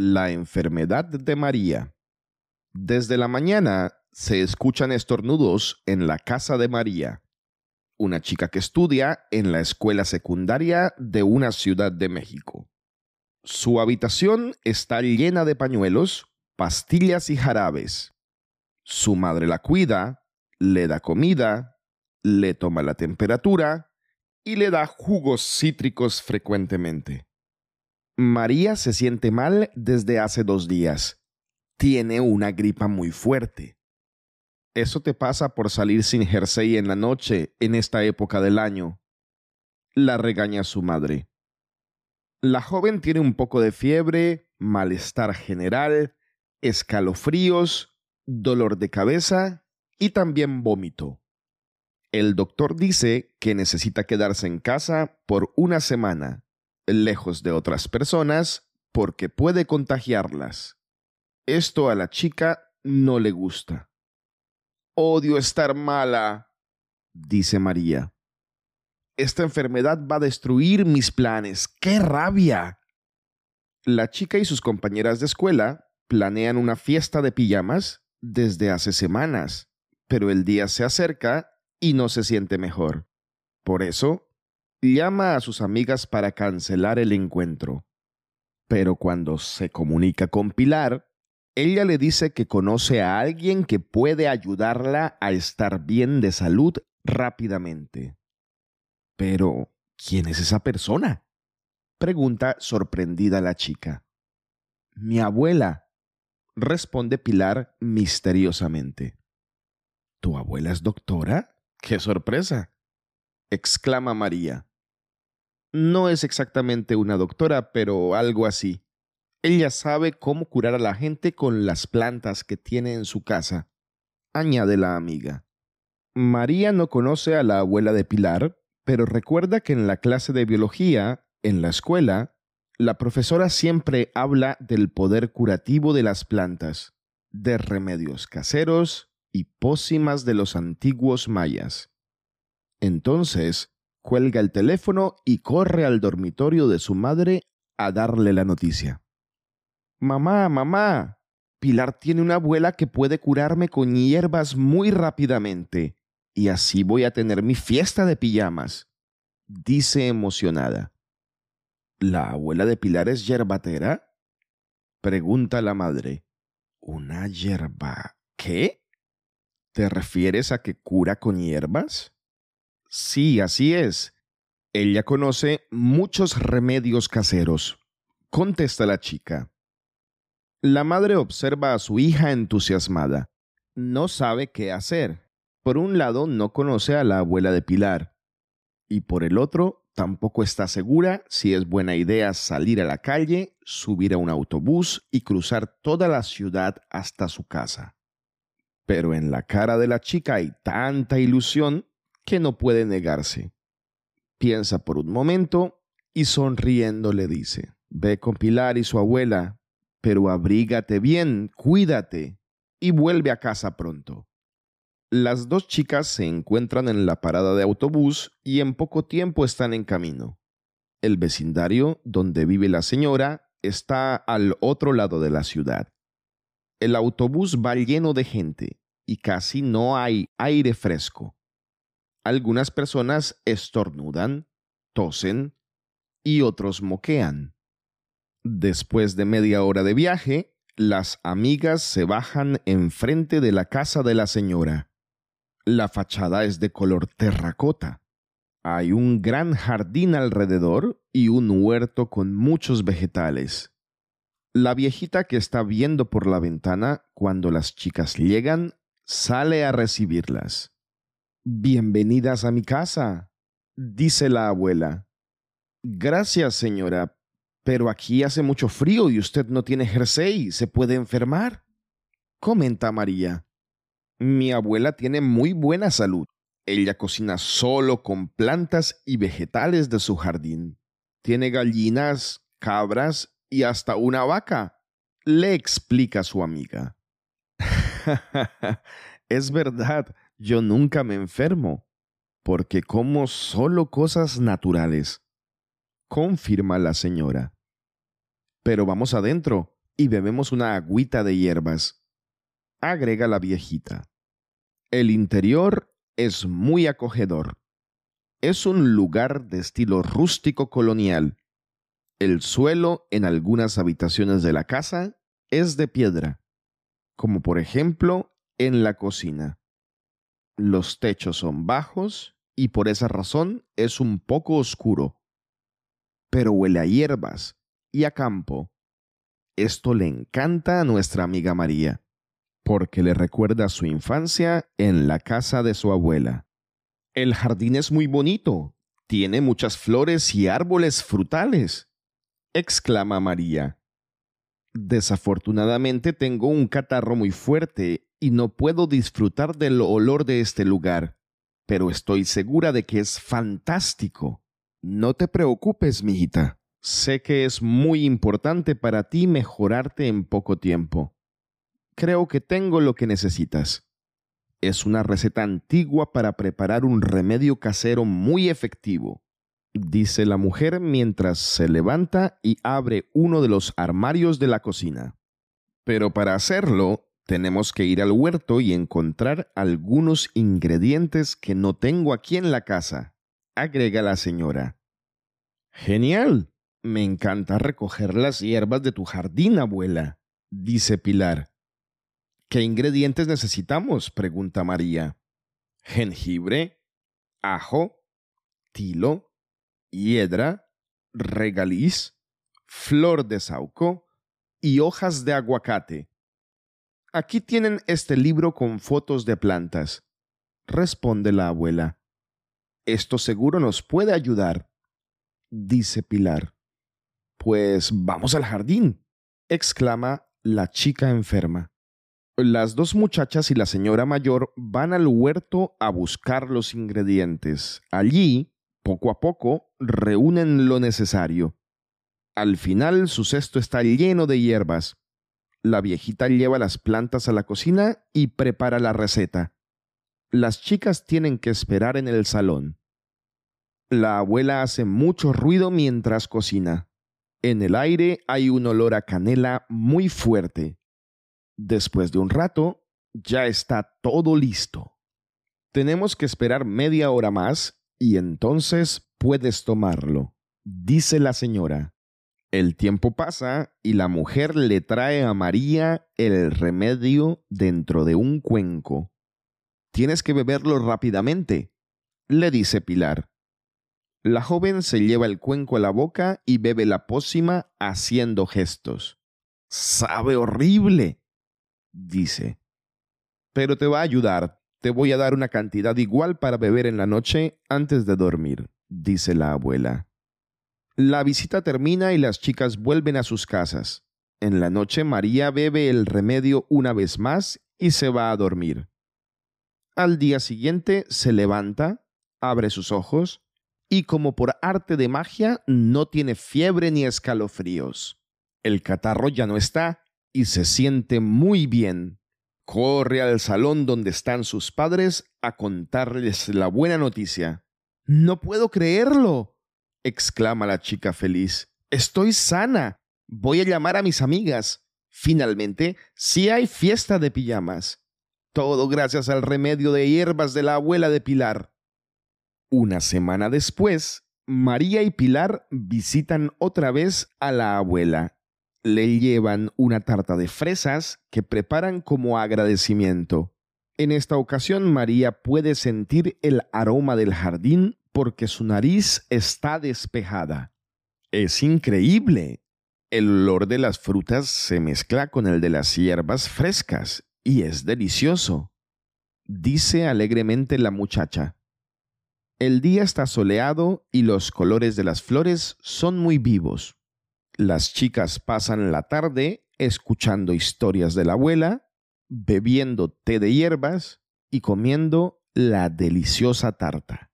La enfermedad de María. Desde la mañana se escuchan estornudos en la casa de María, una chica que estudia en la escuela secundaria de una ciudad de México. Su habitación está llena de pañuelos, pastillas y jarabes. Su madre la cuida, le da comida, le toma la temperatura y le da jugos cítricos frecuentemente. María se siente mal desde hace dos días. Tiene una gripa muy fuerte. Eso te pasa por salir sin jersey en la noche en esta época del año. La regaña su madre. La joven tiene un poco de fiebre, malestar general, escalofríos, dolor de cabeza y también vómito. El doctor dice que necesita quedarse en casa por una semana lejos de otras personas porque puede contagiarlas. Esto a la chica no le gusta. Odio estar mala, dice María. Esta enfermedad va a destruir mis planes. ¡Qué rabia! La chica y sus compañeras de escuela planean una fiesta de pijamas desde hace semanas, pero el día se acerca y no se siente mejor. Por eso llama a sus amigas para cancelar el encuentro. Pero cuando se comunica con Pilar, ella le dice que conoce a alguien que puede ayudarla a estar bien de salud rápidamente. Pero, ¿quién es esa persona? pregunta sorprendida la chica. Mi abuela, responde Pilar misteriosamente. ¿Tu abuela es doctora? ¡Qué sorpresa! exclama María. No es exactamente una doctora, pero algo así. Ella sabe cómo curar a la gente con las plantas que tiene en su casa, añade la amiga. María no conoce a la abuela de Pilar, pero recuerda que en la clase de biología, en la escuela, la profesora siempre habla del poder curativo de las plantas, de remedios caseros y pócimas de los antiguos mayas. Entonces, cuelga el teléfono y corre al dormitorio de su madre a darle la noticia. Mamá, mamá, Pilar tiene una abuela que puede curarme con hierbas muy rápidamente, y así voy a tener mi fiesta de pijamas, dice emocionada. ¿La abuela de Pilar es yerbatera? Pregunta la madre. ¿Una hierba? ¿Qué? ¿Te refieres a que cura con hierbas? Sí, así es. Ella conoce muchos remedios caseros, contesta la chica. La madre observa a su hija entusiasmada. No sabe qué hacer. Por un lado, no conoce a la abuela de Pilar. Y por el otro, tampoco está segura si es buena idea salir a la calle, subir a un autobús y cruzar toda la ciudad hasta su casa. Pero en la cara de la chica hay tanta ilusión que no puede negarse. Piensa por un momento y sonriendo le dice, Ve con Pilar y su abuela, pero abrígate bien, cuídate y vuelve a casa pronto. Las dos chicas se encuentran en la parada de autobús y en poco tiempo están en camino. El vecindario donde vive la señora está al otro lado de la ciudad. El autobús va lleno de gente y casi no hay aire fresco algunas personas estornudan, tosen y otros moquean. Después de media hora de viaje, las amigas se bajan enfrente de la casa de la señora. La fachada es de color terracota. Hay un gran jardín alrededor y un huerto con muchos vegetales. La viejita que está viendo por la ventana cuando las chicas llegan sale a recibirlas. Bienvenidas a mi casa, dice la abuela. Gracias, señora, pero aquí hace mucho frío y usted no tiene jersey, se puede enfermar, comenta María. Mi abuela tiene muy buena salud. Ella cocina solo con plantas y vegetales de su jardín. Tiene gallinas, cabras y hasta una vaca, le explica su amiga. es verdad, yo nunca me enfermo, porque como solo cosas naturales, confirma la señora. Pero vamos adentro, y bebemos una agüita de hierbas. Agrega la viejita. El interior es muy acogedor. Es un lugar de estilo rústico colonial. El suelo en algunas habitaciones de la casa es de piedra, como por ejemplo en la cocina. Los techos son bajos y por esa razón es un poco oscuro. Pero huele a hierbas y a campo. Esto le encanta a nuestra amiga María porque le recuerda su infancia en la casa de su abuela. El jardín es muy bonito, tiene muchas flores y árboles frutales, exclama María. Desafortunadamente tengo un catarro muy fuerte y no puedo disfrutar del olor de este lugar, pero estoy segura de que es fantástico. No te preocupes, mijita. Sé que es muy importante para ti mejorarte en poco tiempo creo que tengo lo que necesitas. Es una receta antigua para preparar un remedio casero muy efectivo, dice la mujer mientras se levanta y abre uno de los armarios de la cocina. Pero para hacerlo, tenemos que ir al huerto y encontrar algunos ingredientes que no tengo aquí en la casa, agrega la señora. Genial. Me encanta recoger las hierbas de tu jardín, abuela, dice Pilar. ¿Qué ingredientes necesitamos? pregunta María. Jengibre, ajo, tilo, hiedra, regaliz, flor de sauco y hojas de aguacate. Aquí tienen este libro con fotos de plantas, responde la abuela. Esto seguro nos puede ayudar, dice Pilar. Pues vamos al jardín, exclama la chica enferma. Las dos muchachas y la señora mayor van al huerto a buscar los ingredientes. Allí, poco a poco, reúnen lo necesario. Al final su cesto está lleno de hierbas. La viejita lleva las plantas a la cocina y prepara la receta. Las chicas tienen que esperar en el salón. La abuela hace mucho ruido mientras cocina. En el aire hay un olor a canela muy fuerte. Después de un rato, ya está todo listo. Tenemos que esperar media hora más y entonces puedes tomarlo, dice la señora. El tiempo pasa y la mujer le trae a María el remedio dentro de un cuenco. Tienes que beberlo rápidamente, le dice Pilar. La joven se lleva el cuenco a la boca y bebe la pócima haciendo gestos. Sabe horrible, dice, pero te va a ayudar, te voy a dar una cantidad igual para beber en la noche antes de dormir, dice la abuela. La visita termina y las chicas vuelven a sus casas. En la noche María bebe el remedio una vez más y se va a dormir. Al día siguiente se levanta, abre sus ojos y como por arte de magia no tiene fiebre ni escalofríos. El catarro ya no está y se siente muy bien. Corre al salón donde están sus padres a contarles la buena noticia. No puedo creerlo, exclama la chica feliz. Estoy sana. Voy a llamar a mis amigas. Finalmente, sí hay fiesta de pijamas. Todo gracias al remedio de hierbas de la abuela de Pilar. Una semana después, María y Pilar visitan otra vez a la abuela le llevan una tarta de fresas que preparan como agradecimiento. En esta ocasión María puede sentir el aroma del jardín porque su nariz está despejada. Es increíble. El olor de las frutas se mezcla con el de las hierbas frescas y es delicioso, dice alegremente la muchacha. El día está soleado y los colores de las flores son muy vivos. Las chicas pasan la tarde escuchando historias de la abuela, bebiendo té de hierbas y comiendo la deliciosa tarta.